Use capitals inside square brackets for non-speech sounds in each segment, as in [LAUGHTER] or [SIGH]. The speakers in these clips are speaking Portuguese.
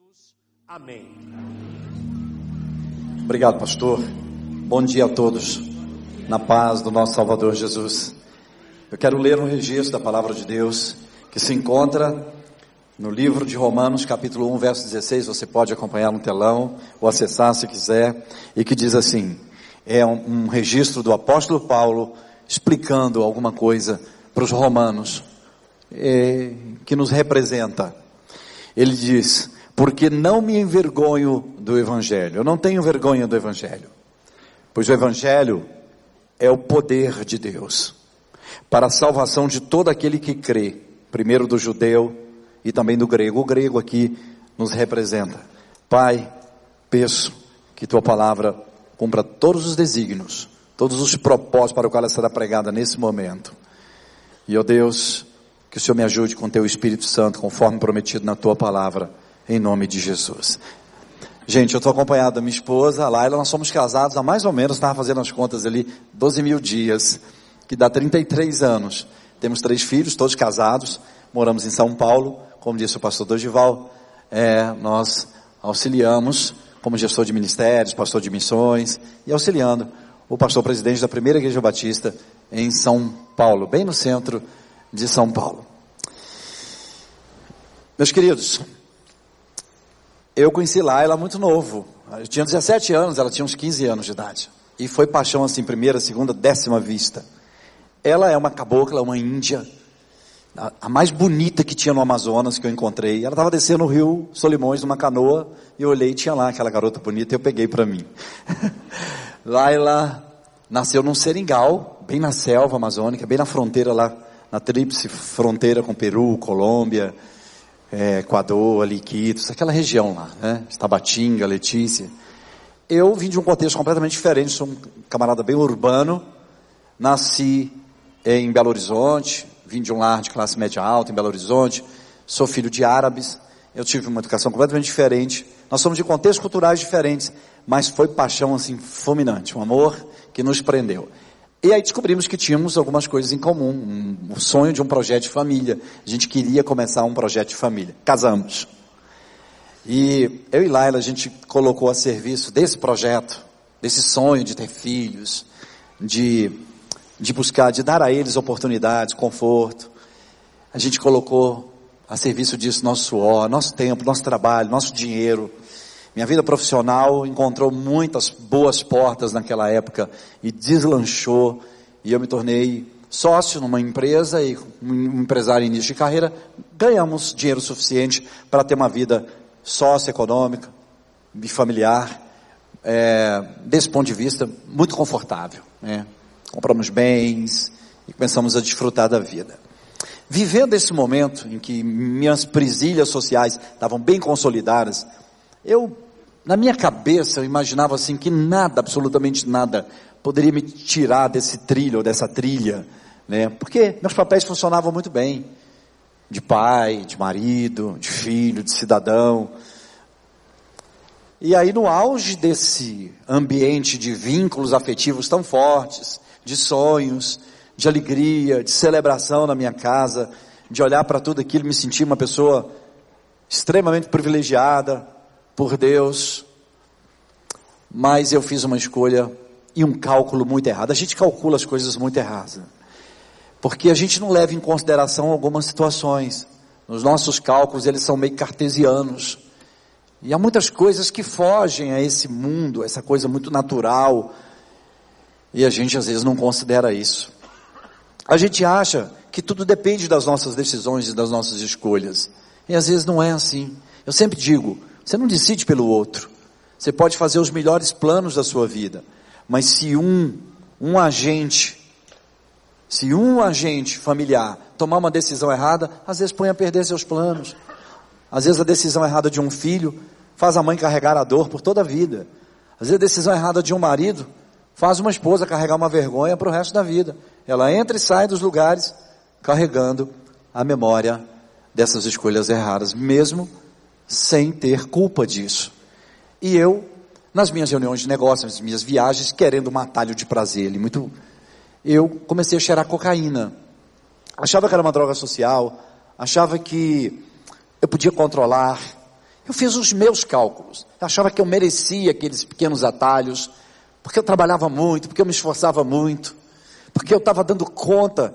Jesus. Amém. Obrigado, pastor. Bom dia a todos. Na paz do nosso Salvador Jesus. Eu quero ler um registro da palavra de Deus que se encontra no livro de Romanos, capítulo 1, verso 16. Você pode acompanhar no telão ou acessar se quiser. E que diz assim: é um, um registro do apóstolo Paulo explicando alguma coisa para os romanos é, que nos representa. Ele diz: porque não me envergonho do Evangelho. Eu não tenho vergonha do Evangelho, pois o Evangelho é o poder de Deus para a salvação de todo aquele que crê, primeiro do judeu e também do grego. O grego aqui nos representa. Pai, peço que tua palavra cumpra todos os desígnios, todos os propósitos para o qual ela será pregada nesse momento. E, ó Deus, que o Senhor me ajude com teu Espírito Santo, conforme prometido na tua palavra em nome de Jesus. Gente, eu estou acompanhado da minha esposa, a Laila, nós somos casados há mais ou menos, estava fazendo as contas ali, 12 mil dias, que dá 33 anos. Temos três filhos, todos casados, moramos em São Paulo, como disse o pastor Dorival, é, nós auxiliamos como gestor de ministérios, pastor de missões, e auxiliando o pastor presidente da primeira igreja batista em São Paulo, bem no centro de São Paulo. Meus queridos, eu conheci Laila muito novo. Eu tinha 17 anos, ela tinha uns 15 anos de idade. E foi paixão assim, primeira, segunda, décima vista. Ela é uma cabocla, uma índia, a, a mais bonita que tinha no Amazonas que eu encontrei. Ela estava descendo o rio Solimões numa canoa e eu olhei e tinha lá aquela garota bonita e eu peguei para mim. [LAUGHS] Laila nasceu num seringal, bem na selva amazônica, bem na fronteira lá, na tríplice fronteira com Peru, Colômbia, é, Equador, ali, Quitos, aquela região lá, né? Tabatinga, Letícia. Eu vim de um contexto completamente diferente, sou um camarada bem urbano, nasci em Belo Horizonte, vim de um lar de classe média alta em Belo Horizonte, sou filho de árabes, eu tive uma educação completamente diferente, nós somos de contextos culturais diferentes, mas foi paixão assim fulminante, um amor que nos prendeu. E aí descobrimos que tínhamos algumas coisas em comum, um, um sonho de um projeto de família. A gente queria começar um projeto de família. Casamos. E eu e Laila, a gente colocou a serviço desse projeto, desse sonho de ter filhos, de, de buscar, de dar a eles oportunidades, conforto. A gente colocou a serviço disso nosso suor, nosso tempo, nosso trabalho, nosso dinheiro. Minha vida profissional encontrou muitas boas portas naquela época e deslanchou e eu me tornei sócio numa empresa e um empresário em início de carreira. Ganhamos dinheiro suficiente para ter uma vida socioeconômica e familiar, é, desse ponto de vista, muito confortável. Né? Compramos bens e começamos a desfrutar da vida. Vivendo esse momento em que minhas presilhas sociais estavam bem consolidadas, eu, na minha cabeça, eu imaginava assim que nada, absolutamente nada, poderia me tirar desse trilho ou dessa trilha, né? Porque meus papéis funcionavam muito bem. De pai, de marido, de filho, de cidadão. E aí no auge desse ambiente de vínculos afetivos tão fortes, de sonhos, de alegria, de celebração na minha casa, de olhar para tudo aquilo me sentir uma pessoa extremamente privilegiada, por Deus, mas eu fiz uma escolha e um cálculo muito errado. A gente calcula as coisas muito erradas, porque a gente não leva em consideração algumas situações. Nos nossos cálculos eles são meio cartesianos. E há muitas coisas que fogem a esse mundo, essa coisa muito natural, e a gente às vezes não considera isso. A gente acha que tudo depende das nossas decisões e das nossas escolhas. E às vezes não é assim. Eu sempre digo, você não decide pelo outro. Você pode fazer os melhores planos da sua vida, mas se um, um agente, se um agente familiar tomar uma decisão errada, às vezes põe a perder seus planos. Às vezes a decisão errada de um filho faz a mãe carregar a dor por toda a vida. Às vezes a decisão errada de um marido faz uma esposa carregar uma vergonha para o resto da vida. Ela entra e sai dos lugares carregando a memória dessas escolhas erradas, mesmo sem ter culpa disso. E eu, nas minhas reuniões de negócios, nas minhas viagens, querendo um atalho de prazer, ele muito, eu comecei a cheirar cocaína. Achava que era uma droga social, achava que eu podia controlar, Eu fiz os meus cálculos. Eu achava que eu merecia aqueles pequenos atalhos, porque eu trabalhava muito, porque eu me esforçava muito, porque eu estava dando conta,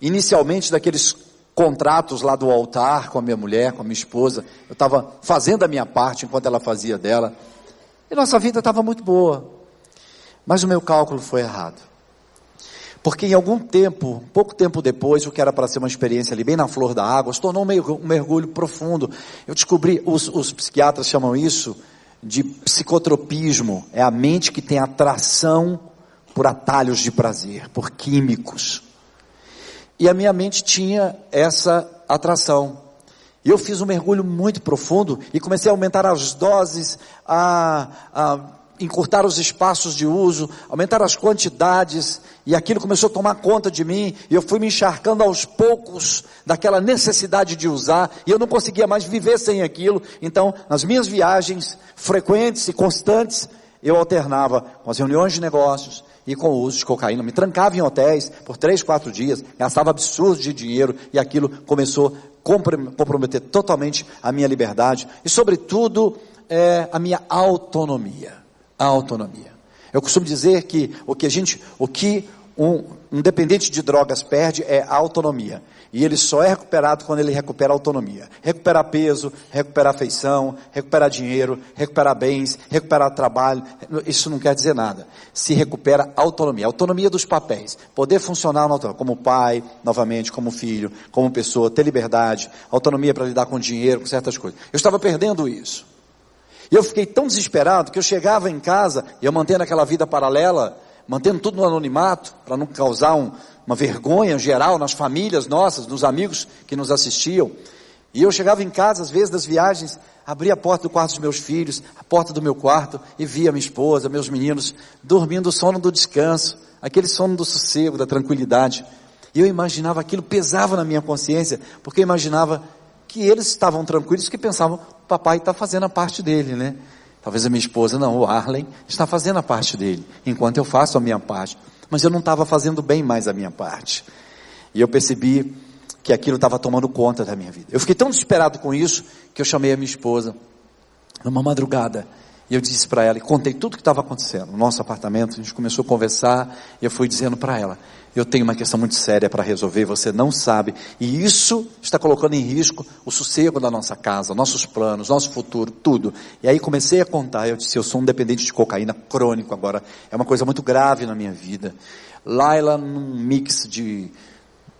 inicialmente, daqueles contratos lá do altar com a minha mulher, com a minha esposa. Eu estava fazendo a minha parte enquanto ela fazia dela. E nossa vida estava muito boa. Mas o meu cálculo foi errado. Porque em algum tempo, pouco tempo depois, o que era para ser uma experiência ali bem na flor da água, se tornou um mergulho profundo. Eu descobri, os, os psiquiatras chamam isso de psicotropismo. É a mente que tem atração por atalhos de prazer, por químicos. E a minha mente tinha essa atração. E eu fiz um mergulho muito profundo e comecei a aumentar as doses, a, a encurtar os espaços de uso, aumentar as quantidades, e aquilo começou a tomar conta de mim, e eu fui me encharcando aos poucos daquela necessidade de usar, e eu não conseguia mais viver sem aquilo. Então, nas minhas viagens frequentes e constantes, eu alternava com as reuniões de negócios e com o uso de cocaína. Me trancava em hotéis por três, quatro dias, gastava absurdo de dinheiro, e aquilo começou a comprometer totalmente a minha liberdade, e sobretudo, é, a minha autonomia a autonomia. Eu costumo dizer que o que a gente, o que um, um dependente de drogas perde é a autonomia. E ele só é recuperado quando ele recupera a autonomia. Recuperar peso, recuperar afeição, recuperar dinheiro, recuperar bens, recuperar trabalho. Isso não quer dizer nada. Se recupera a autonomia. A autonomia dos papéis. Poder funcionar como pai, novamente, como filho, como pessoa, ter liberdade, autonomia para lidar com dinheiro, com certas coisas. Eu estava perdendo isso. E eu fiquei tão desesperado que eu chegava em casa, e eu mantendo aquela vida paralela, mantendo tudo no anonimato, para não causar um, uma vergonha geral nas famílias nossas, nos amigos que nos assistiam. E eu chegava em casa, às vezes, das viagens, abria a porta do quarto dos meus filhos, a porta do meu quarto, e via minha esposa, meus meninos, dormindo o sono do descanso, aquele sono do sossego, da tranquilidade. E eu imaginava aquilo, pesava na minha consciência, porque eu imaginava que eles estavam tranquilos, que pensavam, o papai está fazendo a parte dele, né? Talvez a minha esposa, não, o Arlen está fazendo a parte dele, enquanto eu faço a minha parte. Mas eu não estava fazendo bem mais a minha parte. E eu percebi que aquilo estava tomando conta da minha vida. Eu fiquei tão desesperado com isso, que eu chamei a minha esposa, numa madrugada, e eu disse para ela, e contei tudo o que estava acontecendo no nosso apartamento, a gente começou a conversar, e eu fui dizendo para ela, eu tenho uma questão muito séria para resolver, você não sabe, e isso está colocando em risco o sossego da nossa casa, nossos planos, nosso futuro, tudo. E aí comecei a contar, eu disse, eu sou um dependente de cocaína crônico agora, é uma coisa muito grave na minha vida. Laila num mix de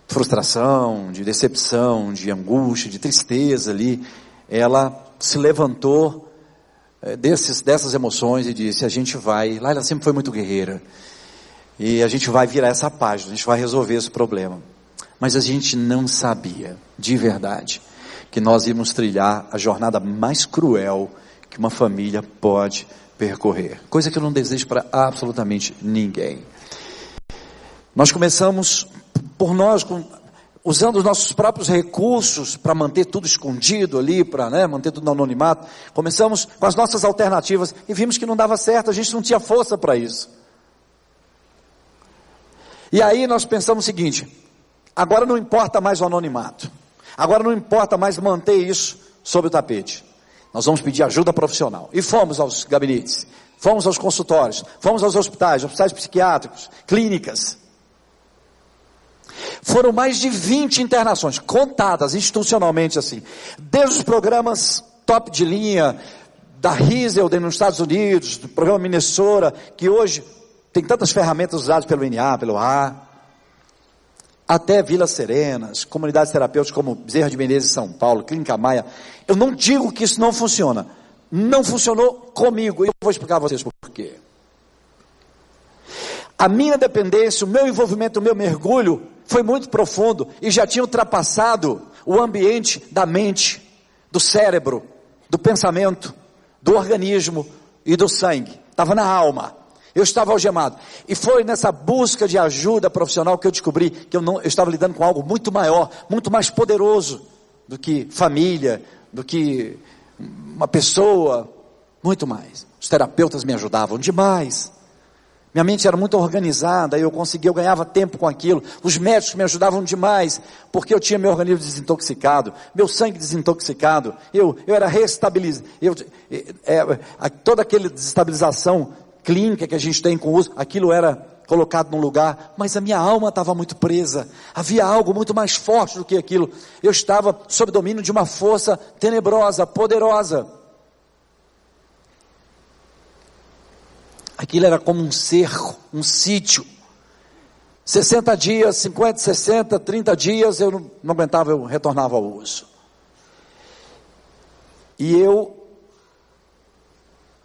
frustração, de decepção, de angústia, de tristeza ali, ela se levantou é, desses, dessas emoções e disse: a gente vai. Lá ela sempre foi muito guerreira. E a gente vai virar essa página, a gente vai resolver esse problema. Mas a gente não sabia, de verdade, que nós íamos trilhar a jornada mais cruel que uma família pode percorrer. Coisa que eu não desejo para absolutamente ninguém. Nós começamos por nós, com usando os nossos próprios recursos para manter tudo escondido ali, para né, manter tudo no anonimato. Começamos com as nossas alternativas e vimos que não dava certo, a gente não tinha força para isso. E aí nós pensamos o seguinte: agora não importa mais o anonimato, agora não importa mais manter isso sob o tapete. Nós vamos pedir ajuda profissional. E fomos aos gabinetes, fomos aos consultórios, fomos aos hospitais, hospitais psiquiátricos, clínicas. Foram mais de 20 internações, contadas institucionalmente assim. Desde os programas top de linha, da Riesel nos Estados Unidos, do programa Minnesota, que hoje tem tantas ferramentas usadas pelo NA, pelo A, até Vilas Serenas, comunidades terapêuticas como Bezerra de Menezes São Paulo, Clínica Maia. Eu não digo que isso não funciona. Não funcionou comigo. Eu vou explicar a vocês por quê. A minha dependência, o meu envolvimento, o meu mergulho foi muito profundo e já tinha ultrapassado o ambiente da mente, do cérebro, do pensamento, do organismo e do sangue. Estava na alma. Eu estava algemado. E foi nessa busca de ajuda profissional que eu descobri que eu, não, eu estava lidando com algo muito maior, muito mais poderoso do que família, do que uma pessoa, muito mais. Os terapeutas me ajudavam demais. Minha mente era muito organizada, eu conseguia, eu ganhava tempo com aquilo. Os médicos me ajudavam demais, porque eu tinha meu organismo desintoxicado, meu sangue desintoxicado, eu, eu era restabilizado, eu, é, é, toda aquela desestabilização clínica que a gente tem com o uso, aquilo era colocado num lugar, mas a minha alma estava muito presa. Havia algo muito mais forte do que aquilo. Eu estava sob domínio de uma força tenebrosa, poderosa. Aquilo era como um cerco, um sítio. 60 dias, 50, 60, 30 dias, eu não, não aguentava, eu retornava ao uso. E eu,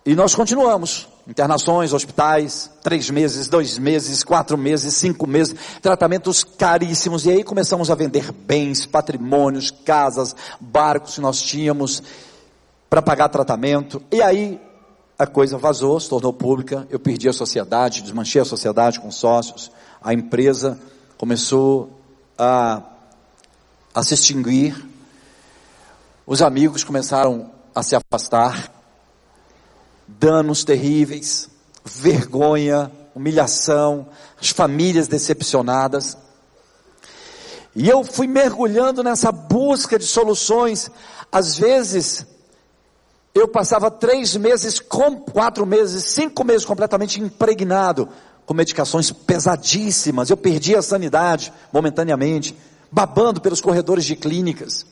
e nós continuamos. Internações, hospitais, três meses, dois meses, quatro meses, cinco meses, tratamentos caríssimos. E aí começamos a vender bens, patrimônios, casas, barcos que nós tínhamos para pagar tratamento. E aí a coisa vazou, se tornou pública, eu perdi a sociedade, desmanchei a sociedade com sócios, a empresa começou a, a se extinguir, os amigos começaram a se afastar, danos terríveis, vergonha, humilhação, as famílias decepcionadas. E eu fui mergulhando nessa busca de soluções, às vezes eu passava três meses, quatro meses, cinco meses completamente impregnado com medicações pesadíssimas. Eu perdi a sanidade momentaneamente, babando pelos corredores de clínicas.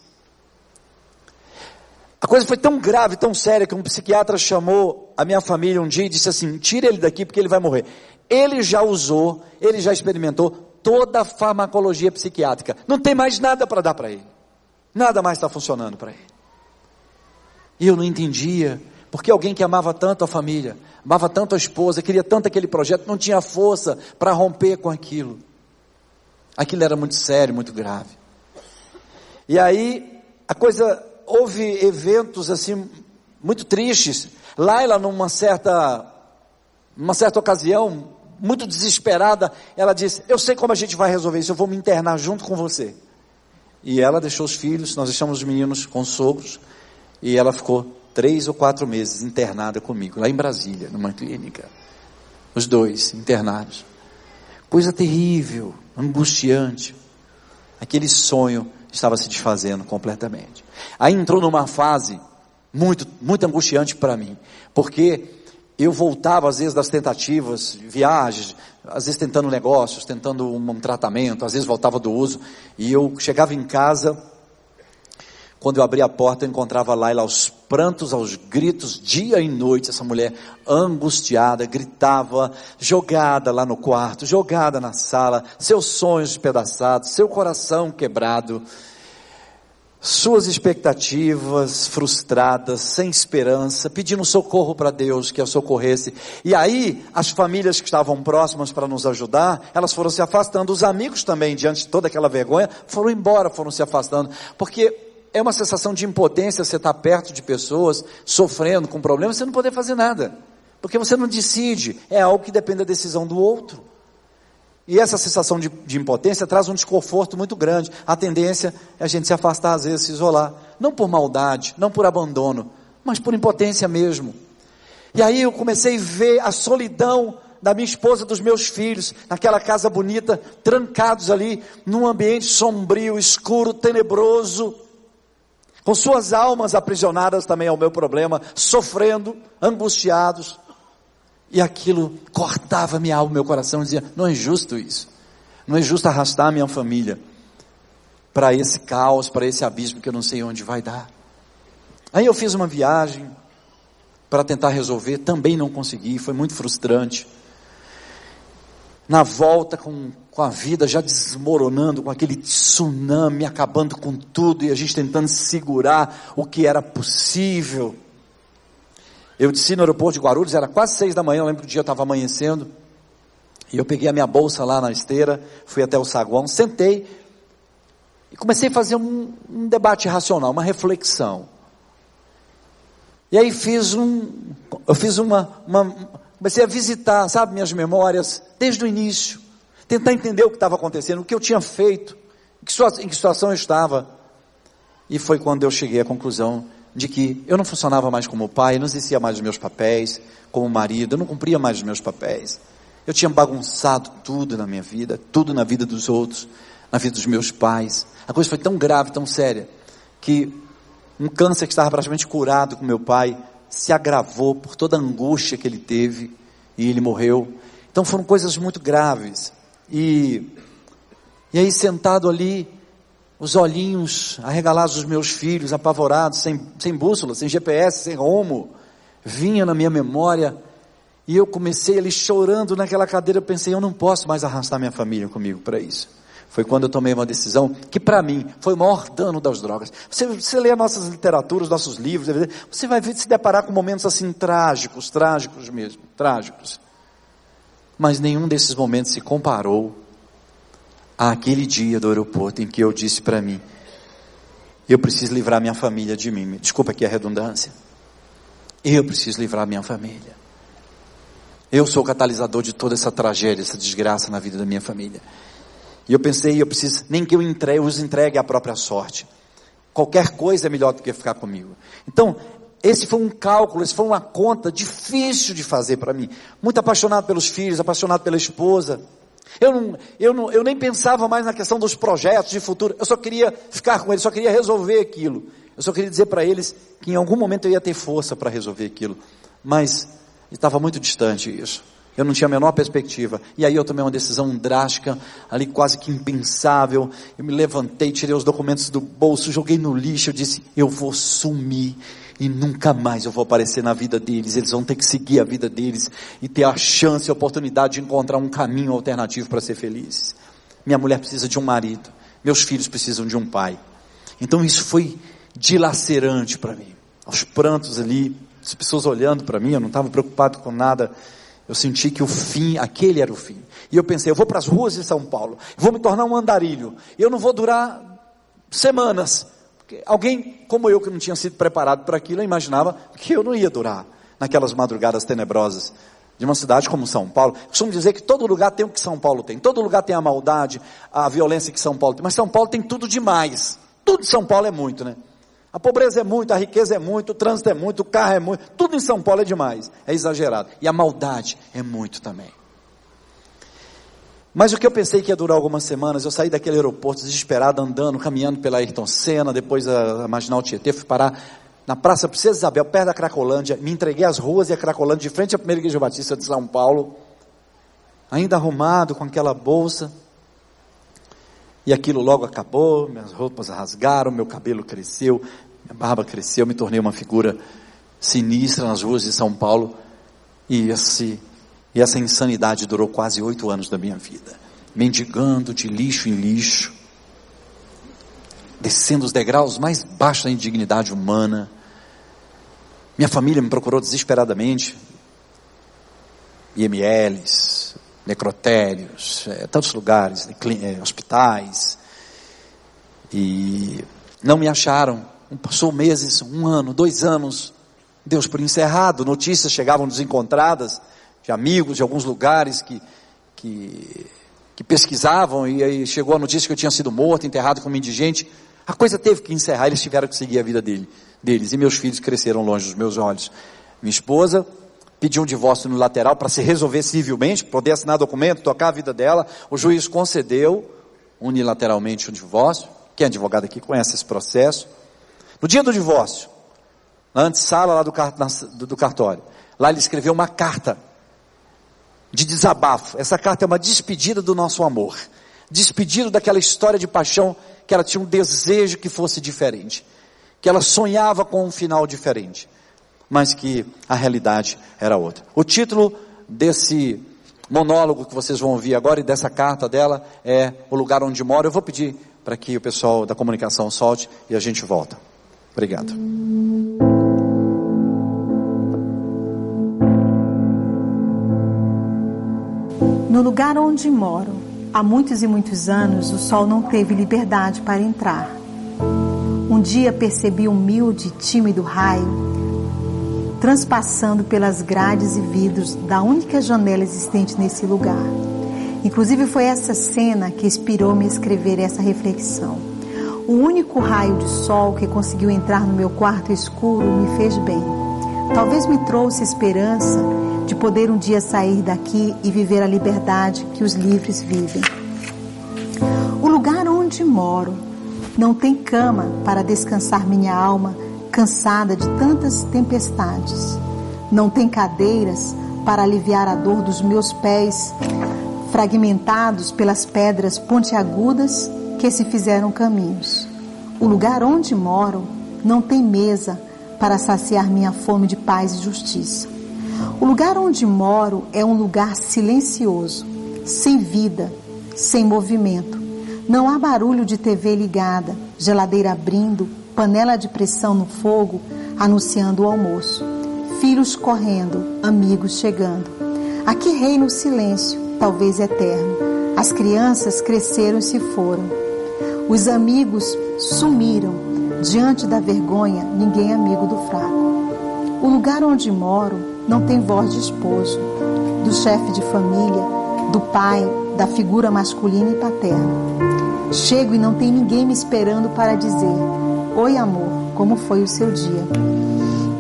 A coisa foi tão grave, tão séria, que um psiquiatra chamou a minha família um dia e disse assim: tira ele daqui porque ele vai morrer. Ele já usou, ele já experimentou toda a farmacologia psiquiátrica. Não tem mais nada para dar para ele. Nada mais está funcionando para ele. E eu não entendia, porque alguém que amava tanto a família, amava tanto a esposa, queria tanto aquele projeto, não tinha força para romper com aquilo. Aquilo era muito sério, muito grave. E aí, a coisa, houve eventos assim, muito tristes. Laila, numa certa, numa certa ocasião, muito desesperada, ela disse: Eu sei como a gente vai resolver isso, eu vou me internar junto com você. E ela deixou os filhos, nós deixamos os meninos com sogros, e ela ficou três ou quatro meses internada comigo, lá em Brasília, numa clínica. Os dois internados. Coisa terrível, angustiante. Aquele sonho estava se desfazendo completamente. Aí entrou numa fase muito, muito angustiante para mim, porque eu voltava às vezes das tentativas, viagens, às vezes tentando negócios, tentando um, tratamento, às vezes voltava do uso, e eu chegava em casa quando eu abri a porta, eu encontrava Laila aos prantos, aos gritos, dia e noite, essa mulher angustiada, gritava, jogada lá no quarto, jogada na sala, seus sonhos despedaçados, seu coração quebrado, suas expectativas frustradas, sem esperança, pedindo socorro para Deus que a socorresse. E aí, as famílias que estavam próximas para nos ajudar, elas foram se afastando, os amigos também, diante de toda aquela vergonha, foram embora, foram se afastando, porque é uma sensação de impotência você estar perto de pessoas sofrendo com problemas, você não poder fazer nada. Porque você não decide, é algo que depende da decisão do outro. E essa sensação de, de, impotência traz um desconforto muito grande. A tendência é a gente se afastar, às vezes, se isolar. Não por maldade, não por abandono, mas por impotência mesmo. E aí eu comecei a ver a solidão da minha esposa, dos meus filhos, naquela casa bonita, trancados ali, num ambiente sombrio, escuro, tenebroso com suas almas aprisionadas também ao meu problema, sofrendo, angustiados. E aquilo cortava minha alma, meu coração, dizia: não é justo isso. Não é justo arrastar minha família para esse caos, para esse abismo que eu não sei onde vai dar. Aí eu fiz uma viagem para tentar resolver, também não consegui, foi muito frustrante na volta com, com a vida já desmoronando, com aquele tsunami acabando com tudo e a gente tentando segurar o que era possível. Eu desci no aeroporto de Guarulhos, era quase seis da manhã, eu lembro que o dia estava amanhecendo, e eu peguei a minha bolsa lá na esteira, fui até o saguão, sentei e comecei a fazer um, um debate racional, uma reflexão. E aí fiz um, eu fiz uma, uma Comecei a visitar, sabe, minhas memórias, desde o início. Tentar entender o que estava acontecendo, o que eu tinha feito, em que situação eu estava. E foi quando eu cheguei à conclusão de que eu não funcionava mais como pai, não exercia mais os meus papéis como marido, eu não cumpria mais os meus papéis. Eu tinha bagunçado tudo na minha vida, tudo na vida dos outros, na vida dos meus pais. A coisa foi tão grave, tão séria, que um câncer que estava praticamente curado com meu pai se agravou por toda a angústia que ele teve e ele morreu. Então foram coisas muito graves. E, e aí sentado ali, os olhinhos arregalados dos meus filhos, apavorados, sem, sem bússola, sem GPS, sem rumo, vinha na minha memória, e eu comecei ali chorando naquela cadeira, pensei, eu não posso mais arrastar minha família comigo para isso. Foi quando eu tomei uma decisão que para mim foi o maior dano das drogas. Você, você lê nossas literaturas, nossos livros, você vai se deparar com momentos assim trágicos, trágicos mesmo, trágicos. Mas nenhum desses momentos se comparou àquele dia do aeroporto em que eu disse para mim, eu preciso livrar minha família de mim. Desculpa aqui a redundância. Eu preciso livrar minha família. Eu sou o catalisador de toda essa tragédia, essa desgraça na vida da minha família. E eu pensei, eu preciso, nem que eu entregue, os entregue à própria sorte. Qualquer coisa é melhor do que ficar comigo. Então, esse foi um cálculo, esse foi uma conta difícil de fazer para mim. Muito apaixonado pelos filhos, apaixonado pela esposa. Eu, não, eu, não, eu nem pensava mais na questão dos projetos de futuro. Eu só queria ficar com eles, só queria resolver aquilo. Eu só queria dizer para eles que em algum momento eu ia ter força para resolver aquilo. Mas estava muito distante isso. Eu não tinha a menor perspectiva. E aí eu tomei uma decisão drástica, ali quase que impensável. Eu me levantei, tirei os documentos do bolso, joguei no lixo, eu disse, eu vou sumir e nunca mais eu vou aparecer na vida deles. Eles vão ter que seguir a vida deles e ter a chance a oportunidade de encontrar um caminho alternativo para ser felizes. Minha mulher precisa de um marido, meus filhos precisam de um pai. Então isso foi dilacerante para mim. Aos prantos ali, as pessoas olhando para mim, eu não estava preocupado com nada. Eu senti que o fim, aquele era o fim. E eu pensei, eu vou para as ruas de São Paulo, vou me tornar um andarilho. Eu não vou durar semanas. Porque alguém como eu que não tinha sido preparado para aquilo, imaginava que eu não ia durar naquelas madrugadas tenebrosas de uma cidade como São Paulo. Costumo dizer que todo lugar tem o que São Paulo tem. Todo lugar tem a maldade, a violência que São Paulo tem. Mas São Paulo tem tudo demais. Tudo de São Paulo é muito, né? A pobreza é muito, a riqueza é muito, o trânsito é muito, o carro é muito. Tudo em São Paulo é demais. É exagerado. E a maldade é muito também. Mas o que eu pensei que ia durar algumas semanas, eu saí daquele aeroporto desesperado, andando, caminhando pela Ayrton Senna, depois a, a Marginal Tietê, fui parar na Praça Princesa Isabel, perto da Cracolândia, me entreguei às ruas e a Cracolândia, de frente à primeira igreja batista de São Paulo, ainda arrumado com aquela bolsa, e aquilo logo acabou, minhas roupas rasgaram, meu cabelo cresceu, minha barba cresceu, me tornei uma figura sinistra nas ruas de São Paulo, e esse e essa insanidade durou quase oito anos da minha vida. Mendigando de lixo em lixo, descendo os degraus mais baixos da indignidade humana. Minha família me procurou desesperadamente. IMLs, necrotérios, é, tantos lugares, é, hospitais. E não me acharam. Passou meses, um ano, dois anos. Deus por encerrado, notícias chegavam desencontradas de amigos de alguns lugares que, que, que pesquisavam e aí chegou a notícia que eu tinha sido morto, enterrado como indigente. A coisa teve que encerrar, eles tiveram que seguir a vida dele, deles. E meus filhos cresceram longe dos meus olhos. Minha esposa pediu um divórcio no lateral para se resolver civilmente, poder assinar documento, tocar a vida dela. O juiz concedeu unilateralmente o um divórcio. Quem é advogado aqui conhece esse processo. No dia do divórcio, na antessala lá do cartório, lá ele escreveu uma carta de desabafo. Essa carta é uma despedida do nosso amor. Despedido daquela história de paixão que ela tinha um desejo que fosse diferente. Que ela sonhava com um final diferente. Mas que a realidade era outra. O título desse monólogo que vocês vão ouvir agora e dessa carta dela é O Lugar Onde Moro. Eu vou pedir para que o pessoal da comunicação solte e a gente volta. Obrigado. No lugar onde moro, há muitos e muitos anos, o sol não teve liberdade para entrar. Um dia percebi um humilde e tímido raio transpassando pelas grades e vidros da única janela existente nesse lugar. Inclusive foi essa cena que inspirou-me a escrever essa reflexão. O único raio de sol que conseguiu entrar no meu quarto escuro me fez bem. Talvez me trouxe esperança de poder um dia sair daqui e viver a liberdade que os livres vivem. O lugar onde moro não tem cama para descansar minha alma cansada de tantas tempestades. Não tem cadeiras para aliviar a dor dos meus pés fragmentados pelas pedras pontiagudas que se fizeram caminhos. O lugar onde moro não tem mesa para saciar minha fome de paz e justiça. O lugar onde moro é um lugar silencioso, sem vida, sem movimento. Não há barulho de TV ligada, geladeira abrindo, panela de pressão no fogo anunciando o almoço. Filhos correndo, amigos chegando. Aqui reina o silêncio, talvez eterno. As crianças cresceram e se foram. Os amigos sumiram. Diante da vergonha, ninguém é amigo do fraco. O lugar onde moro não tem voz de esposo, do chefe de família, do pai, da figura masculina e paterna. Chego e não tem ninguém me esperando para dizer: Oi, amor, como foi o seu dia?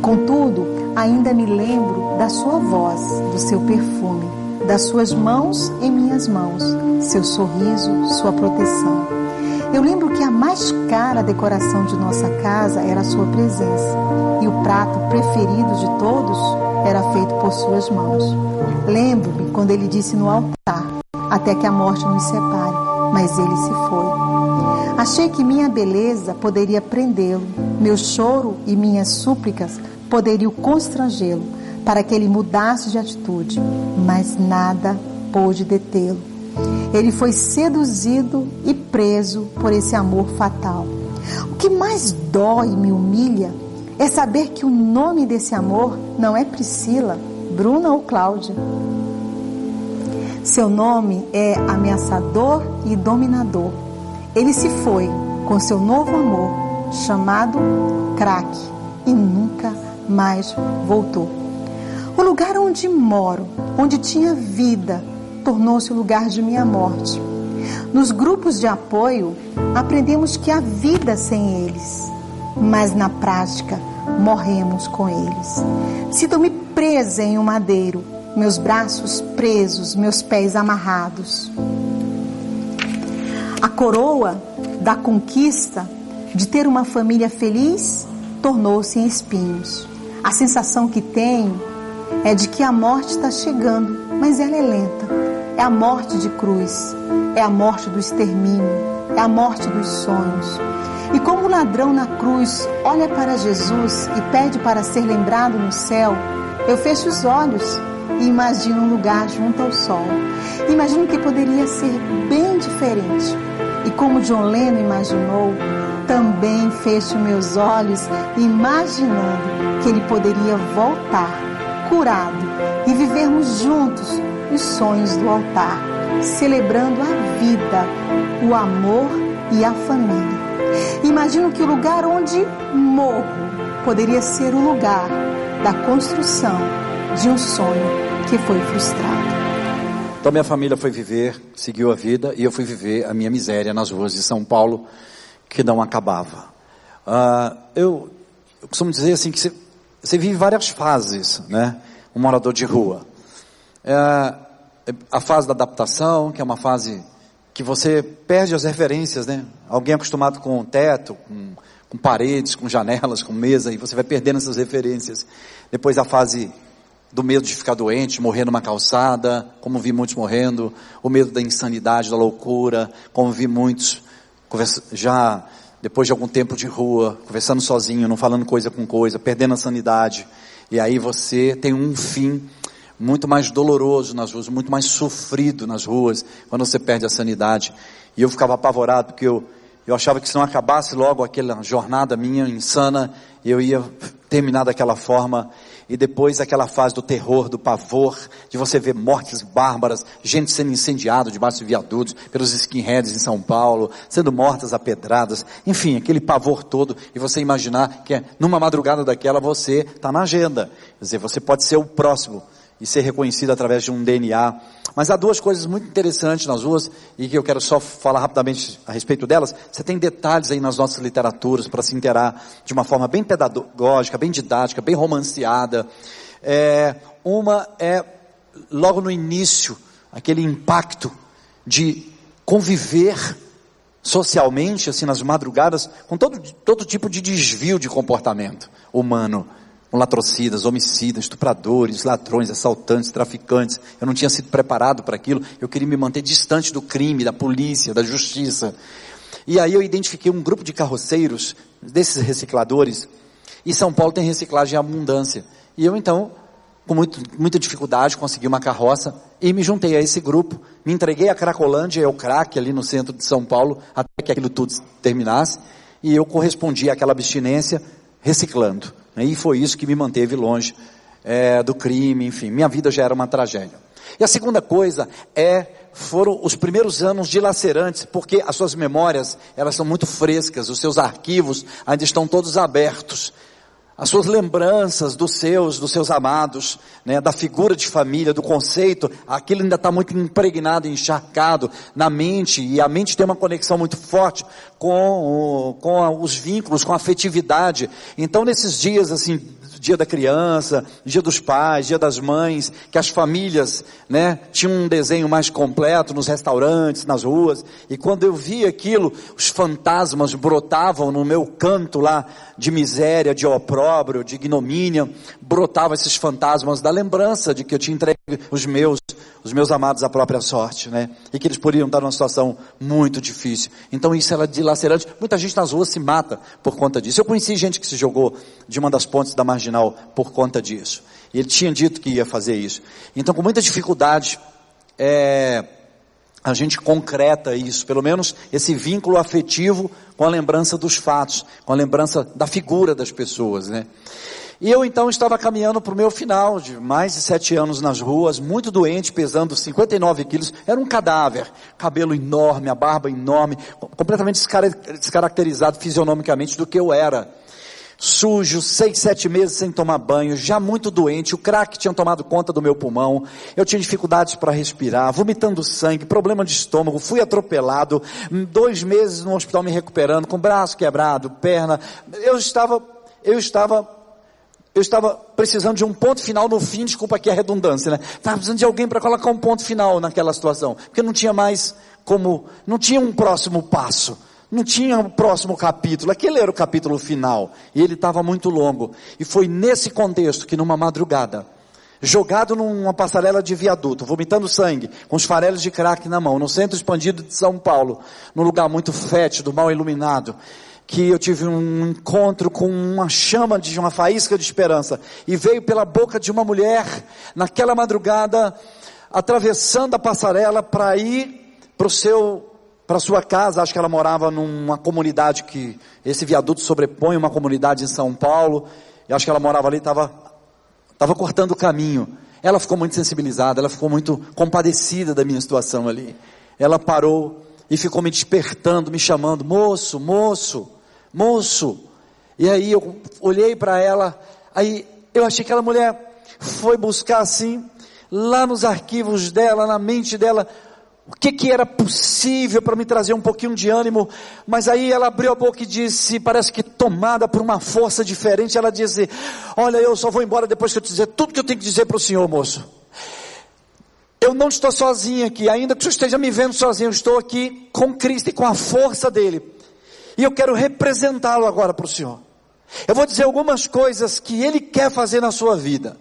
Contudo, ainda me lembro da sua voz, do seu perfume, das suas mãos em minhas mãos, seu sorriso, sua proteção. Eu lembro que a mais cara decoração de nossa casa era a sua presença, e o prato preferido de todos era feito por suas mãos. Lembro-me quando ele disse no altar: Até que a morte nos separe, mas ele se foi. Achei que minha beleza poderia prendê-lo, meu choro e minhas súplicas poderiam constrangê-lo para que ele mudasse de atitude, mas nada pôde detê-lo. Ele foi seduzido e preso por esse amor fatal. O que mais dói e me humilha é saber que o nome desse amor não é Priscila, Bruna ou Cláudia. Seu nome é ameaçador e dominador. Ele se foi com seu novo amor, chamado crack, e nunca mais voltou. O lugar onde moro, onde tinha vida, tornou-se o lugar de minha morte. Nos grupos de apoio, aprendemos que há vida sem eles, mas na prática, morremos com eles. Sinto-me presa em um madeiro, meus braços presos, meus pés amarrados. A coroa da conquista de ter uma família feliz tornou-se em espinhos. A sensação que tenho é de que a morte está chegando, mas ela é lenta. É a morte de cruz, é a morte do extermínio, é a morte dos sonhos. E como o ladrão na cruz olha para Jesus e pede para ser lembrado no céu, eu fecho os olhos e imagino um lugar junto ao sol. Imagino que poderia ser bem diferente. E como John Lennon imaginou, também fecho meus olhos imaginando que ele poderia voltar curado e vivermos juntos os sonhos do altar, celebrando a vida, o amor e a família. Imagino que o lugar onde morro poderia ser o lugar da construção de um sonho que foi frustrado. Então minha família foi viver, seguiu a vida e eu fui viver a minha miséria nas ruas de São Paulo, que não acabava. Uh, eu, eu costumo dizer assim que você, vive várias fases, né? Um morador de rua. É, a fase da adaptação, que é uma fase que você perde as referências, né? Alguém acostumado com teto, com, com paredes, com janelas, com mesa, e você vai perdendo essas referências. Depois a fase do medo de ficar doente, morrer numa calçada, como vi muitos morrendo, o medo da insanidade, da loucura, como vi muitos já depois de algum tempo de rua, conversando sozinho, não falando coisa com coisa, perdendo a sanidade. E aí você tem um fim muito mais doloroso nas ruas, muito mais sofrido nas ruas, quando você perde a sanidade. E eu ficava apavorado, porque eu, eu achava que se não acabasse logo aquela jornada minha insana, eu ia terminar daquela forma. E depois aquela fase do terror, do pavor, de você ver mortes bárbaras, gente sendo incendiada debaixo de viadutos, pelos skinheads em São Paulo, sendo mortas a pedradas, enfim, aquele pavor todo, e você imaginar que numa madrugada daquela você está na agenda. Quer dizer, você pode ser o próximo e ser reconhecido através de um DNA. Mas há duas coisas muito interessantes nas ruas e que eu quero só falar rapidamente a respeito delas. Você tem detalhes aí nas nossas literaturas para se interar de uma forma bem pedagógica, bem didática, bem romanceada. É, uma é logo no início, aquele impacto de conviver socialmente, assim, nas madrugadas, com todo, todo tipo de desvio de comportamento humano com latrocidas, homicidas, estupradores, ladrões, assaltantes, traficantes. Eu não tinha sido preparado para aquilo. Eu queria me manter distante do crime, da polícia, da justiça. E aí eu identifiquei um grupo de carroceiros, desses recicladores, e São Paulo tem reciclagem em abundância. E eu então, com muito, muita dificuldade, consegui uma carroça e me juntei a esse grupo. Me entreguei a Cracolândia, o crack ali no centro de São Paulo, até que aquilo tudo terminasse. E eu correspondi àquela abstinência reciclando. E foi isso que me manteve longe é, do crime, enfim, minha vida já era uma tragédia. E a segunda coisa é, foram os primeiros anos dilacerantes, porque as suas memórias, elas são muito frescas, os seus arquivos ainda estão todos abertos as suas lembranças dos seus, dos seus amados, né, da figura de família, do conceito, aquilo ainda está muito impregnado, encharcado na mente, e a mente tem uma conexão muito forte com, o, com os vínculos, com a afetividade. Então nesses dias assim, dia da criança, dia dos pais, dia das mães, que as famílias, né, tinham um desenho mais completo nos restaurantes, nas ruas, e quando eu vi aquilo, os fantasmas brotavam no meu canto lá de miséria, de opróbrio, de ignomínia, brotavam esses fantasmas da lembrança de que eu tinha entregue os meus, os meus amados à própria sorte, né, e que eles poderiam estar numa situação muito difícil. Então isso era dilacerante. Muita gente nas ruas se mata por conta disso. Eu conheci gente que se jogou de uma das pontes da marginal por conta disso. E ele tinha dito que ia fazer isso. Então, com muita dificuldade, é, a gente concreta isso, pelo menos esse vínculo afetivo com a lembrança dos fatos, com a lembrança da figura das pessoas, né? E eu então estava caminhando para o meu final, de mais de sete anos nas ruas, muito doente, pesando 59 quilos, era um cadáver, cabelo enorme, a barba enorme, completamente descaracterizado fisionomicamente do que eu era. Sujo, seis, sete meses sem tomar banho, já muito doente, o crack tinha tomado conta do meu pulmão, eu tinha dificuldades para respirar, vomitando sangue, problema de estômago, fui atropelado, dois meses no hospital me recuperando, com braço quebrado, perna, eu estava, eu estava, eu estava precisando de um ponto final no fim, desculpa aqui a redundância, né? Estava precisando de alguém para colocar um ponto final naquela situação, porque não tinha mais como, não tinha um próximo passo. Não tinha o próximo capítulo, aquele era o capítulo final, e ele estava muito longo. E foi nesse contexto que numa madrugada, jogado numa passarela de viaduto, vomitando sangue, com os farelos de crack na mão, no centro expandido de São Paulo, num lugar muito fétido, mal iluminado, que eu tive um encontro com uma chama de uma faísca de esperança, e veio pela boca de uma mulher, naquela madrugada, atravessando a passarela para ir para o seu para sua casa, acho que ela morava numa comunidade que esse viaduto sobrepõe uma comunidade em São Paulo, e acho que ela morava ali, estava estava cortando o caminho. Ela ficou muito sensibilizada, ela ficou muito compadecida da minha situação ali. Ela parou e ficou me despertando, me chamando, moço, moço, moço. E aí eu olhei para ela, aí eu achei que aquela mulher foi buscar assim, lá nos arquivos dela, na mente dela, o que, que era possível para me trazer um pouquinho de ânimo, mas aí ela abriu a boca e disse, parece que tomada por uma força diferente, ela disse, olha eu só vou embora depois que eu te dizer tudo que eu tenho que dizer para o senhor moço. Eu não estou sozinha aqui, ainda que o senhor esteja me vendo sozinho, eu estou aqui com Cristo e com a força dele. E eu quero representá-lo agora para o senhor. Eu vou dizer algumas coisas que ele quer fazer na sua vida.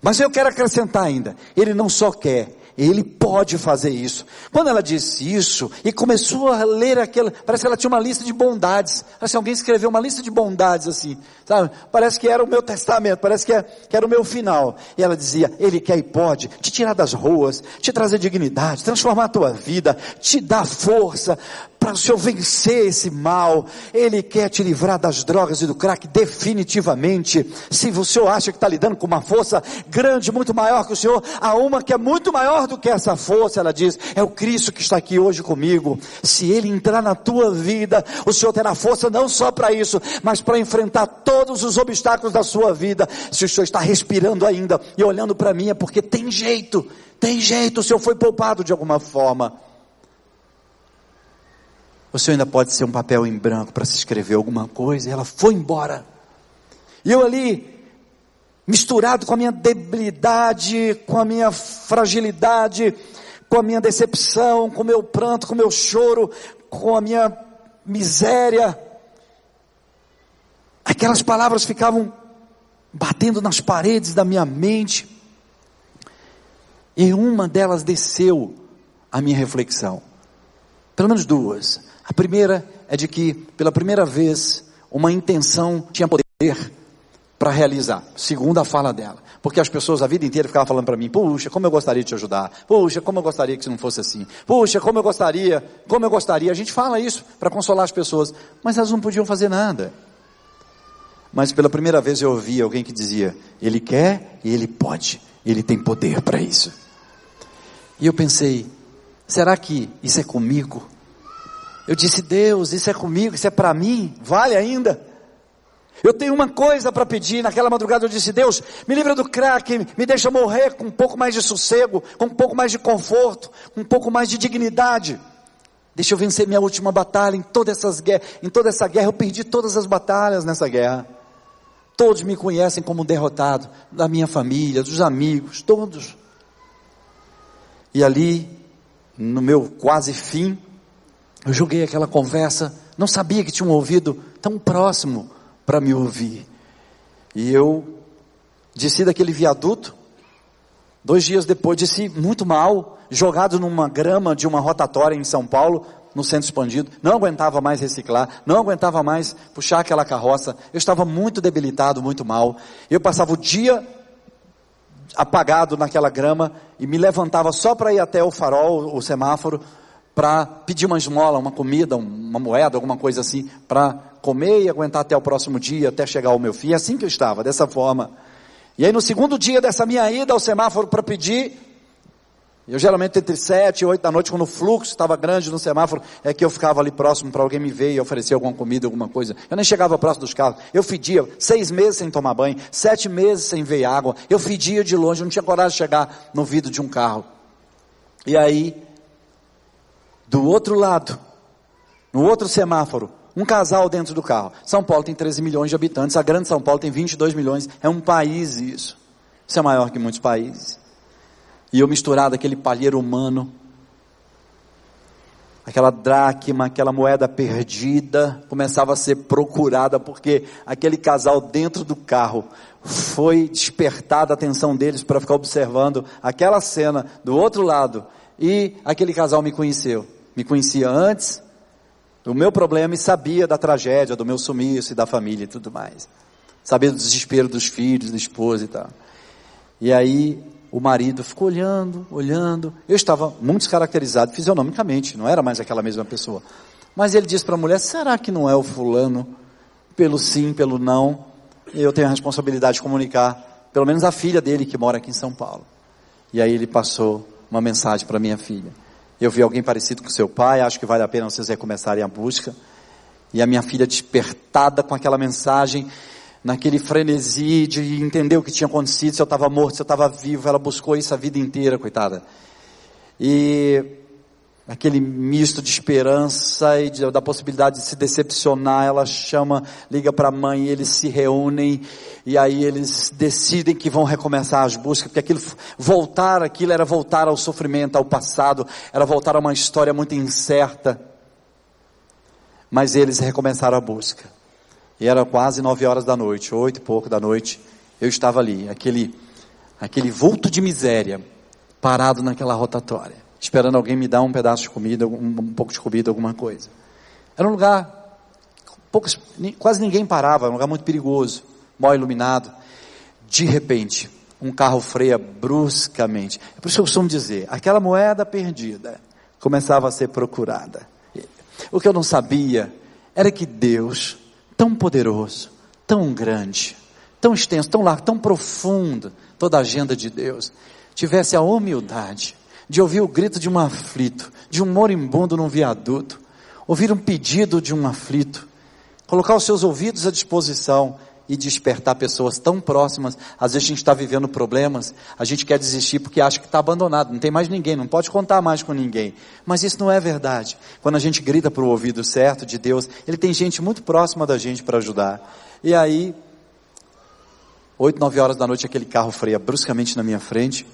Mas eu quero acrescentar ainda, ele não só quer, ele pode fazer isso. Quando ela disse isso e começou a ler aquela, parece que ela tinha uma lista de bondades. Parece que alguém escreveu uma lista de bondades assim, sabe? Parece que era o meu testamento, parece que, é, que era o meu final. E ela dizia: Ele quer e pode te tirar das ruas, te trazer dignidade, transformar a tua vida, te dar força, para o Senhor vencer esse mal. Ele quer te livrar das drogas e do crack definitivamente. Se o Senhor acha que está lidando com uma força grande, muito maior que o Senhor, há uma que é muito maior do que essa força, ela diz, é o Cristo que está aqui hoje comigo. Se Ele entrar na tua vida, o Senhor terá força não só para isso, mas para enfrentar todos os obstáculos da sua vida. Se o Senhor está respirando ainda e olhando para mim, é porque tem jeito, tem jeito, o Senhor foi poupado de alguma forma. O Senhor ainda pode ser um papel em branco para se escrever alguma coisa, e ela foi embora. E eu ali, misturado com a minha debilidade, com a minha fragilidade, com a minha decepção, com o meu pranto, com o meu choro, com a minha miséria, aquelas palavras ficavam batendo nas paredes da minha mente, e uma delas desceu a minha reflexão. Pelo menos duas. A primeira é de que, pela primeira vez, uma intenção tinha poder para realizar, segundo a fala dela. Porque as pessoas a vida inteira ficavam falando para mim, puxa, como eu gostaria de te ajudar, puxa, como eu gostaria que isso não fosse assim, puxa, como eu gostaria, como eu gostaria. A gente fala isso para consolar as pessoas, mas elas não podiam fazer nada. Mas pela primeira vez eu ouvi alguém que dizia, ele quer e ele pode, ele tem poder para isso. E eu pensei, será que isso é comigo? Eu disse, Deus, isso é comigo, isso é para mim, vale ainda? Eu tenho uma coisa para pedir. Naquela madrugada eu disse: Deus, me livra do crack, me deixa morrer com um pouco mais de sossego, com um pouco mais de conforto, com um pouco mais de dignidade. Deixa eu vencer minha última batalha em todas essas guerras. Em toda essa guerra eu perdi todas as batalhas nessa guerra. Todos me conhecem como derrotado, da minha família, dos amigos, todos. E ali, no meu quase fim, eu joguei aquela conversa, não sabia que tinha um ouvido tão próximo para me ouvir. E eu desci daquele viaduto, dois dias depois, desci muito mal, jogado numa grama de uma rotatória em São Paulo, no centro expandido, não aguentava mais reciclar, não aguentava mais puxar aquela carroça, eu estava muito debilitado, muito mal. Eu passava o dia apagado naquela grama e me levantava só para ir até o farol, o semáforo, para pedir uma esmola, uma comida, uma moeda, alguma coisa assim, para comer e aguentar até o próximo dia, até chegar ao meu fim. É assim que eu estava, dessa forma. E aí no segundo dia dessa minha ida ao semáforo para pedir, eu geralmente entre sete e oito da noite, quando o fluxo estava grande no semáforo, é que eu ficava ali próximo para alguém me ver e oferecer alguma comida, alguma coisa. Eu nem chegava próximo dos carros. Eu fedia seis meses sem tomar banho, sete meses sem ver água. Eu fedia de longe, eu não tinha coragem de chegar no vidro de um carro. E aí, do outro lado, no outro semáforo, um casal dentro do carro. São Paulo tem 13 milhões de habitantes, a grande São Paulo tem 22 milhões. É um país isso. Isso é maior que muitos países. E eu misturado aquele palheiro humano, aquela dracma, aquela moeda perdida, começava a ser procurada, porque aquele casal dentro do carro foi despertada a atenção deles para ficar observando aquela cena do outro lado. E aquele casal me conheceu. Me conhecia antes do meu problema e sabia da tragédia, do meu sumiço e da família e tudo mais. Sabia do desespero dos filhos, da esposa e tal. E aí o marido ficou olhando, olhando. Eu estava muito descaracterizado fisionomicamente, não era mais aquela mesma pessoa. Mas ele disse para a mulher: será que não é o fulano? Pelo sim, pelo não. Eu tenho a responsabilidade de comunicar, pelo menos a filha dele que mora aqui em São Paulo. E aí ele passou uma mensagem para minha filha. Eu vi alguém parecido com seu pai, acho que vale a pena vocês recomeçarem a busca. E a minha filha despertada com aquela mensagem, naquele frenesi de entender o que tinha acontecido, se eu estava morto, se eu estava vivo, ela buscou isso a vida inteira, coitada. E aquele misto de esperança e de, da possibilidade de se decepcionar, ela chama, liga para a mãe, eles se reúnem e aí eles decidem que vão recomeçar as buscas, porque aquilo voltar, aquilo era voltar ao sofrimento, ao passado, era voltar a uma história muito incerta. Mas eles recomeçaram a busca. E era quase nove horas da noite, oito e pouco da noite, eu estava ali, aquele, aquele vulto de miséria, parado naquela rotatória, esperando alguém me dar um pedaço de comida, um, um pouco de comida, alguma coisa. Era um lugar, poucos, quase ninguém parava, um lugar muito perigoso, mal iluminado. De repente, um carro freia bruscamente. É por isso que eu costumo dizer, aquela moeda perdida começava a ser procurada. O que eu não sabia era que Deus, tão poderoso, tão grande, tão extenso, tão largo, tão profundo, toda a agenda de Deus, tivesse a humildade de ouvir o grito de um aflito, de um moribundo num viaduto, ouvir um pedido de um aflito, colocar os seus ouvidos à disposição e despertar pessoas tão próximas. Às vezes a gente está vivendo problemas, a gente quer desistir porque acha que está abandonado, não tem mais ninguém, não pode contar mais com ninguém. Mas isso não é verdade. Quando a gente grita para o ouvido certo de Deus, Ele tem gente muito próxima da gente para ajudar. E aí, oito, nove horas da noite, aquele carro freia bruscamente na minha frente.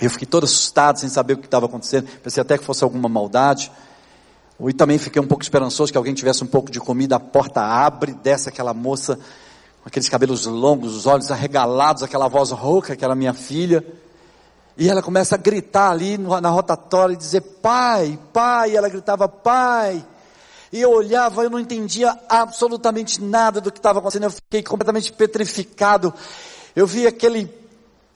Eu fiquei todo assustado, sem saber o que estava acontecendo. Pensei até que fosse alguma maldade. E também fiquei um pouco esperançoso que alguém tivesse um pouco de comida. A porta abre, desce aquela moça com aqueles cabelos longos, os olhos arregalados, aquela voz rouca que era minha filha. E ela começa a gritar ali na rotatória e dizer: Pai, pai. E ela gritava: Pai. E eu olhava, eu não entendia absolutamente nada do que estava acontecendo. Eu fiquei completamente petrificado. Eu vi aquele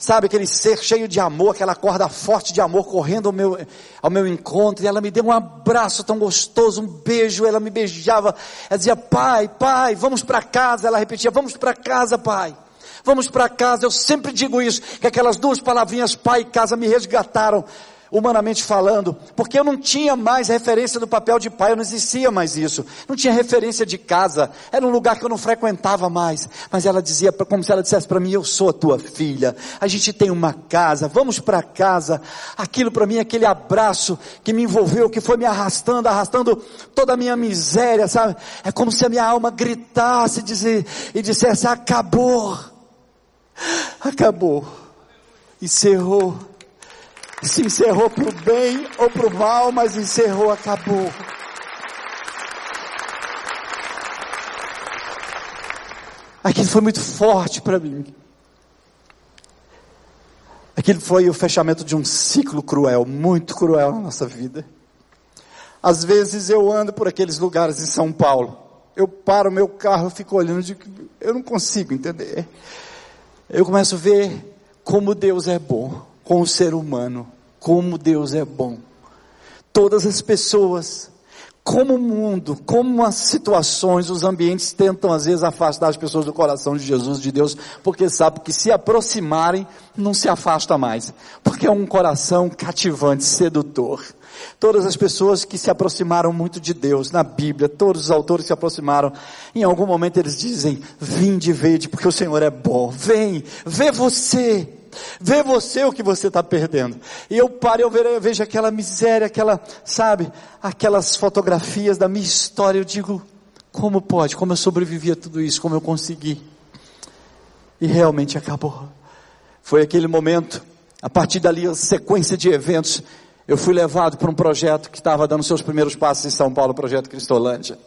Sabe, aquele ser cheio de amor, aquela corda forte de amor correndo ao meu, ao meu encontro, e ela me deu um abraço tão gostoso, um beijo, ela me beijava, ela dizia, pai, pai, vamos para casa, ela repetia, vamos para casa, pai, vamos para casa, eu sempre digo isso, que aquelas duas palavrinhas, pai e casa, me resgataram, humanamente falando, porque eu não tinha mais referência do papel de pai, eu não existia mais isso, não tinha referência de casa, era um lugar que eu não frequentava mais, mas ela dizia, como se ela dissesse para mim, eu sou a tua filha, a gente tem uma casa, vamos para casa, aquilo para mim, aquele abraço que me envolveu, que foi me arrastando, arrastando toda a minha miséria, sabe, é como se a minha alma gritasse e dissesse, acabou, acabou, encerrou, se encerrou para o bem ou para o mal, mas encerrou, acabou. Aquilo foi muito forte para mim. Aquilo foi o fechamento de um ciclo cruel, muito cruel na nossa vida. Às vezes eu ando por aqueles lugares em São Paulo. Eu paro meu carro, fico olhando, de, eu não consigo entender. Eu começo a ver como Deus é bom com o ser humano. Como Deus é bom. Todas as pessoas, como o mundo, como as situações, os ambientes tentam às vezes afastar as pessoas do coração de Jesus, de Deus, porque sabe que se aproximarem, não se afasta mais. Porque é um coração cativante, sedutor. Todas as pessoas que se aproximaram muito de Deus na Bíblia, todos os autores se aproximaram, em algum momento eles dizem: Vinde, vede, porque o Senhor é bom. Vem, vê você. Vê você o que você está perdendo. E eu paro, eu vejo, eu vejo aquela miséria, aquela, sabe, aquelas fotografias da minha história. Eu digo, como pode? Como eu sobrevivi a tudo isso? Como eu consegui? E realmente acabou. Foi aquele momento, a partir dali, a sequência de eventos, eu fui levado para um projeto que estava dando seus primeiros passos em São Paulo, o projeto Cristolândia.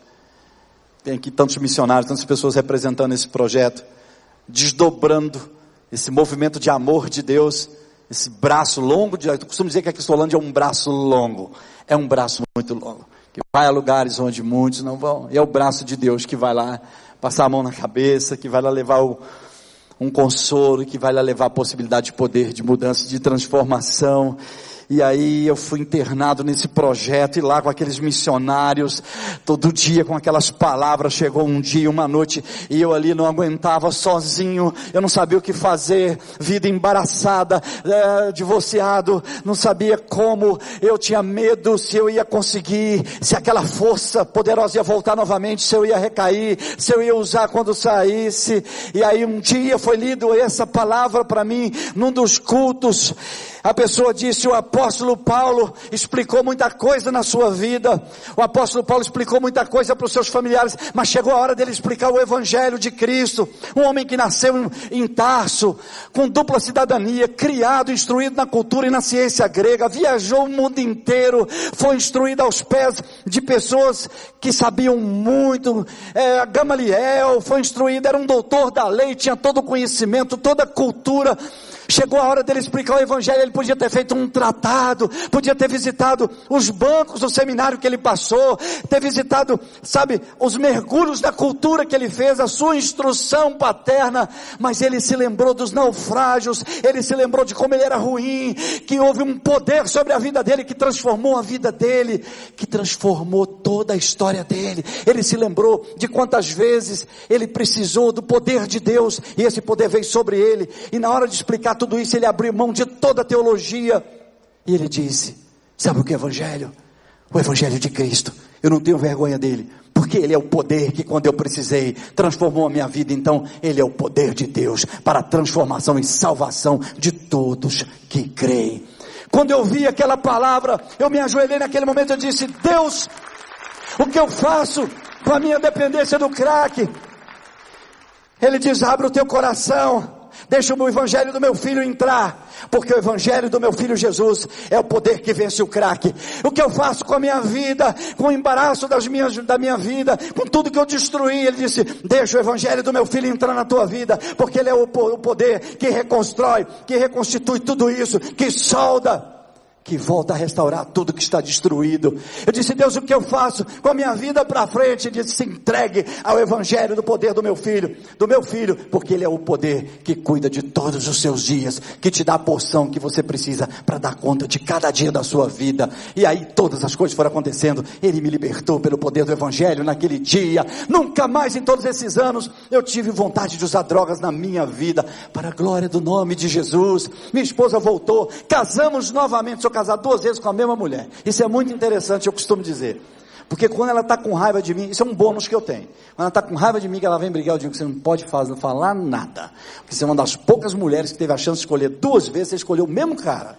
Tem aqui tantos missionários, tantas pessoas representando esse projeto, desdobrando esse movimento de amor de Deus, esse braço longo, de, eu costumo dizer que a Cristolândia é um braço longo, é um braço muito longo, que vai a lugares onde muitos não vão, e é o braço de Deus que vai lá passar a mão na cabeça, que vai lá levar o, um consolo, que vai lá levar a possibilidade de poder, de mudança, de transformação, e aí eu fui internado nesse projeto e lá com aqueles missionários, todo dia com aquelas palavras, chegou um dia, uma noite, e eu ali não aguentava sozinho, eu não sabia o que fazer, vida embaraçada, é, divorciado, não sabia como, eu tinha medo se eu ia conseguir, se aquela força poderosa ia voltar novamente, se eu ia recair, se eu ia usar quando saísse, e aí um dia foi lido essa palavra para mim, num dos cultos, a pessoa disse, o apóstolo Paulo explicou muita coisa na sua vida, o apóstolo Paulo explicou muita coisa para os seus familiares, mas chegou a hora dele explicar o evangelho de Cristo, um homem que nasceu em Tarso, com dupla cidadania, criado, instruído na cultura e na ciência grega, viajou o mundo inteiro, foi instruído aos pés de pessoas que sabiam muito, é, Gamaliel foi instruído, era um doutor da lei, tinha todo o conhecimento, toda a cultura, Chegou a hora dele explicar o evangelho, ele podia ter feito um tratado, podia ter visitado os bancos do seminário que ele passou, ter visitado, sabe, os mergulhos da cultura que ele fez, a sua instrução paterna, mas ele se lembrou dos naufrágios, ele se lembrou de como ele era ruim, que houve um poder sobre a vida dele que transformou a vida dele, que transformou toda a história dele. Ele se lembrou de quantas vezes ele precisou do poder de Deus e esse poder veio sobre ele. E na hora de explicar tudo isso, ele abriu mão de toda a teologia e ele disse: Sabe o que é Evangelho? O Evangelho de Cristo. Eu não tenho vergonha dele, porque Ele é o poder que quando eu precisei transformou a minha vida. Então, Ele é o poder de Deus para a transformação e salvação de todos que creem. Quando eu vi aquela palavra, eu me ajoelhei naquele momento e disse: Deus, o que eu faço com a minha dependência do crack? Ele diz: abre o teu coração deixa o evangelho do meu filho entrar, porque o evangelho do meu filho Jesus é o poder que vence o crack. O que eu faço com a minha vida, com o embaraço das minhas, da minha vida, com tudo que eu destruí, ele disse, deixa o evangelho do meu filho entrar na tua vida, porque ele é o poder que reconstrói, que reconstitui tudo isso, que solda que volta a restaurar tudo que está destruído. Eu disse, Deus, o que eu faço com a minha vida para frente? Ele disse, se entregue ao evangelho do poder do meu filho, do meu filho, porque ele é o poder que cuida de todos os seus dias, que te dá a porção que você precisa para dar conta de cada dia da sua vida. E aí todas as coisas foram acontecendo. Ele me libertou pelo poder do evangelho naquele dia. Nunca mais em todos esses anos eu tive vontade de usar drogas na minha vida, para a glória do nome de Jesus. Minha esposa voltou, casamos novamente casar duas vezes com a mesma mulher. Isso é muito interessante, eu costumo dizer. Porque quando ela está com raiva de mim, isso é um bônus que eu tenho. Quando ela está com raiva de mim, que ela vem brigar, eu digo que você não pode fazer, falar nada. Porque você é uma das poucas mulheres que teve a chance de escolher duas vezes, você escolheu o mesmo cara.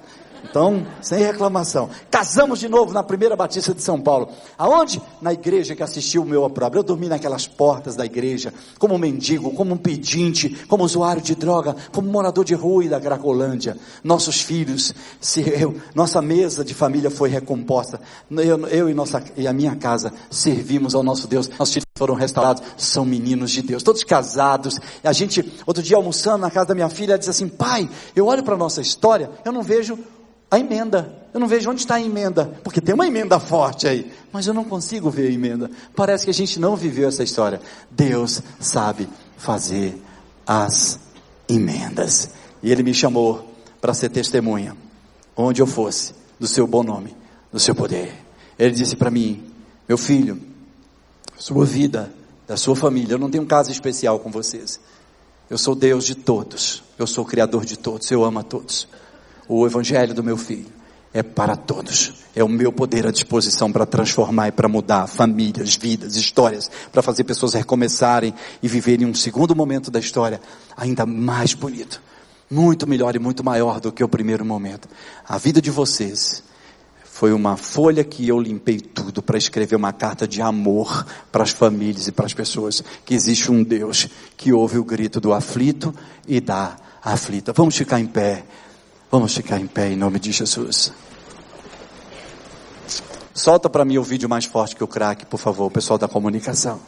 Então, sem reclamação. Casamos de novo na primeira Batista de São Paulo. Aonde? Na igreja que assistiu o meu opróbrio. Eu dormi naquelas portas da igreja, como um mendigo, como um pedinte, como usuário de droga, como morador de rua e da Cracolândia. Nossos filhos, se eu, nossa mesa de família foi recomposta. Eu, eu e, nossa, e a minha casa servimos ao nosso Deus. Nossos filhos foram restaurados, são meninos de Deus, todos casados. A gente, outro dia almoçando na casa da minha filha, ela disse assim: pai, eu olho para a nossa história, eu não vejo a emenda. Eu não vejo onde está a emenda, porque tem uma emenda forte aí, mas eu não consigo ver a emenda. Parece que a gente não viveu essa história. Deus sabe fazer as emendas. E Ele me chamou para ser testemunha, onde eu fosse, do seu bom nome, do seu poder. Ele disse para mim: Meu filho, sua vida, da sua família, eu não tenho um caso especial com vocês. Eu sou Deus de todos, eu sou Criador de todos, eu amo a todos o evangelho do meu filho é para todos. É o meu poder à disposição para transformar e para mudar famílias, vidas, histórias, para fazer pessoas recomeçarem e viverem um segundo momento da história ainda mais bonito, muito melhor e muito maior do que o primeiro momento. A vida de vocês foi uma folha que eu limpei tudo para escrever uma carta de amor para as famílias e para as pessoas que existe um Deus que ouve o grito do aflito e da aflita. Vamos ficar em pé. Vamos ficar em pé em nome de Jesus. Solta para mim o vídeo mais forte que o crack, por favor, o pessoal da comunicação.